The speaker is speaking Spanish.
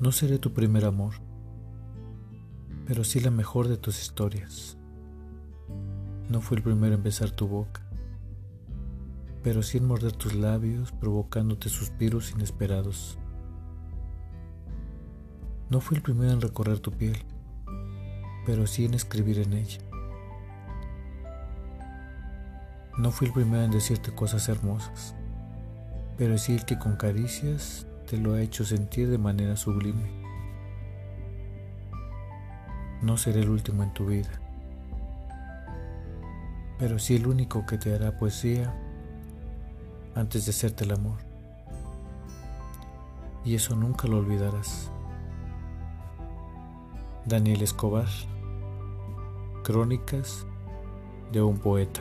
No seré tu primer amor, pero sí la mejor de tus historias. No fui el primero en besar tu boca, pero sí en morder tus labios provocándote suspiros inesperados. No fui el primero en recorrer tu piel, pero sí en escribir en ella. No fui el primero en decirte cosas hermosas, pero sí el que con caricias te lo ha hecho sentir de manera sublime. No seré el último en tu vida, pero sí el único que te hará poesía antes de hacerte el amor. Y eso nunca lo olvidarás. Daniel Escobar, Crónicas de un poeta.